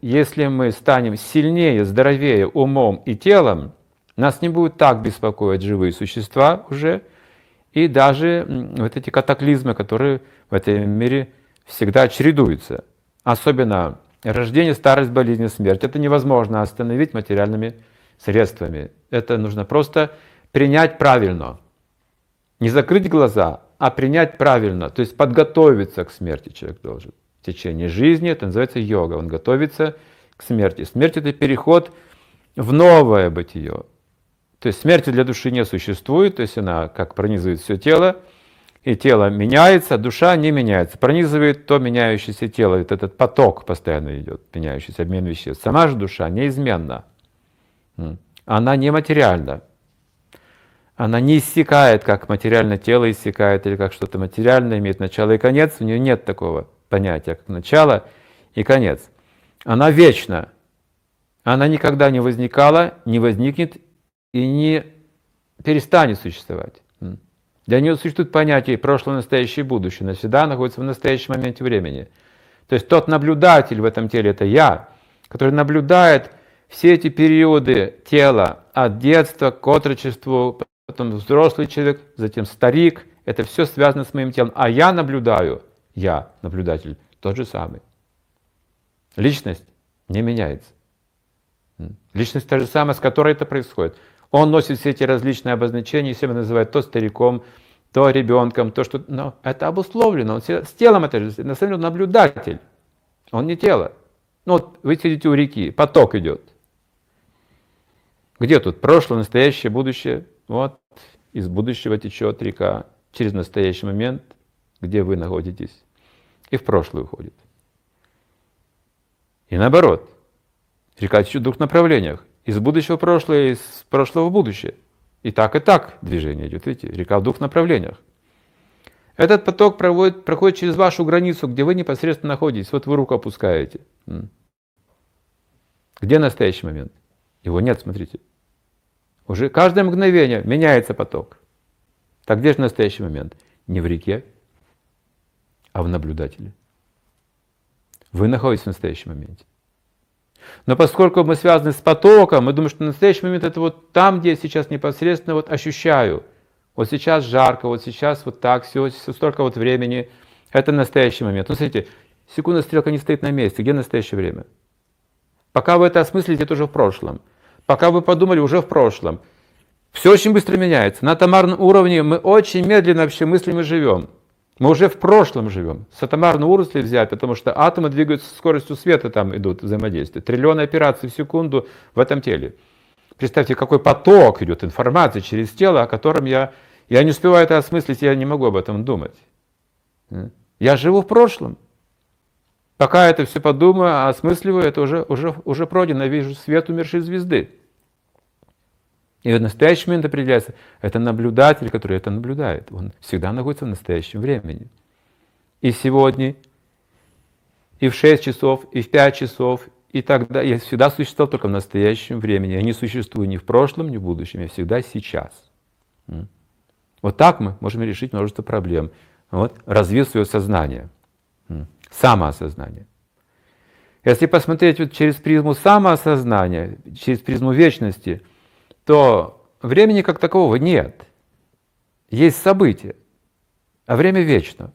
если мы станем сильнее, здоровее умом и телом, нас не будут так беспокоить живые существа уже, и даже вот эти катаклизмы, которые в этом мире всегда чередуются. Особенно рождение, старость, болезнь, смерть. Это невозможно остановить материальными средствами. Это нужно просто принять правильно. Не закрыть глаза, а принять правильно. То есть подготовиться к смерти человек должен. Течение жизни это называется йога. Он готовится к смерти. Смерть это переход в новое бытие. То есть смерти для души не существует, то есть она как пронизывает все тело, и тело меняется, душа не меняется. Пронизывает то меняющееся тело, вот этот поток постоянно идет, меняющийся обмен веществ. Сама же душа неизменна. Она нематериальна. Она не иссякает, как материальное тело иссякает, или как что-то материальное имеет начало и конец. У нее нет такого понятия, как начало и конец. Она вечна. Она никогда не возникала, не возникнет и не перестанет существовать. Для нее существует понятие прошлое, настоящее и будущее. Навсегда находится в настоящем моменте времени. То есть тот наблюдатель в этом теле, это я, который наблюдает все эти периоды тела от детства к отрочеству, потом взрослый человек, затем старик. Это все связано с моим телом. А я наблюдаю, я, наблюдатель, тот же самый. Личность не меняется. Личность та же самая, с которой это происходит. Он носит все эти различные обозначения, себя называет то стариком, то ребенком, то что... Но это обусловлено, он с телом это же, на самом деле наблюдатель, он не тело. Ну вот вы сидите у реки, поток идет. Где тут прошлое, настоящее, будущее? Вот из будущего течет река через настоящий момент, где вы находитесь, и в прошлое уходит. И наоборот, река течет в двух направлениях из будущего в прошлое, из прошлого в будущее. И так, и так движение идет, видите, река в двух направлениях. Этот поток проводит, проходит через вашу границу, где вы непосредственно находитесь. Вот вы руку опускаете. Где настоящий момент? Его нет, смотрите. Уже каждое мгновение меняется поток. Так где же настоящий момент? Не в реке, а в наблюдателе. Вы находитесь в настоящем моменте. Но поскольку мы связаны с потоком, мы думаем, что настоящий момент это вот там, где я сейчас непосредственно вот ощущаю. Вот сейчас жарко, вот сейчас вот так, все, столько вот времени. Это настоящий момент. Ну, смотрите, секунда стрелка не стоит на месте. Где настоящее время? Пока вы это осмыслите, это уже в прошлом. Пока вы подумали, уже в прошлом. Все очень быстро меняется. На атомарном уровне мы очень медленно вообще мыслим и живем. Мы уже в прошлом живем. С атомарного уровня взять, потому что атомы двигаются с скоростью света, там идут взаимодействия. Триллионы операций в секунду в этом теле. Представьте, какой поток идет информации через тело, о котором я, я не успеваю это осмыслить, я не могу об этом думать. Я живу в прошлом. Пока это все подумаю, осмысливаю, это уже, уже, уже пройдено, вижу свет умершей звезды. И в настоящий момент определяется, это наблюдатель, который это наблюдает. Он всегда находится в настоящем времени. И сегодня, и в 6 часов, и в 5 часов, и тогда я всегда существовал только в настоящем времени. Я не существую ни в прошлом, ни в будущем, я всегда сейчас. Вот так мы можем решить множество проблем. Вот, развив свое сознание, самоосознание. Если посмотреть вот через призму самоосознания, через призму вечности – то времени как такового нет. Есть события, а время вечно.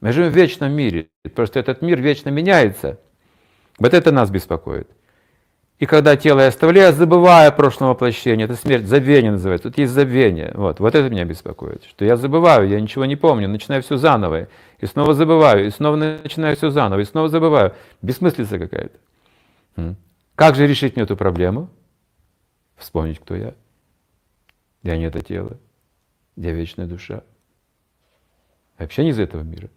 Мы живем в вечном мире, просто этот мир вечно меняется. Вот это нас беспокоит. И когда тело я оставляю, забывая о прошлом воплощении, это смерть, забвение называется, тут есть забвение. Вот, вот это меня беспокоит, что я забываю, я ничего не помню, начинаю все заново, и снова забываю, и снова начинаю все заново, и снова забываю. Бессмыслица какая-то. Как же решить мне эту проблему? Вспомнить, кто я. Я не это тело, я вечная душа. Вообще не из этого мира.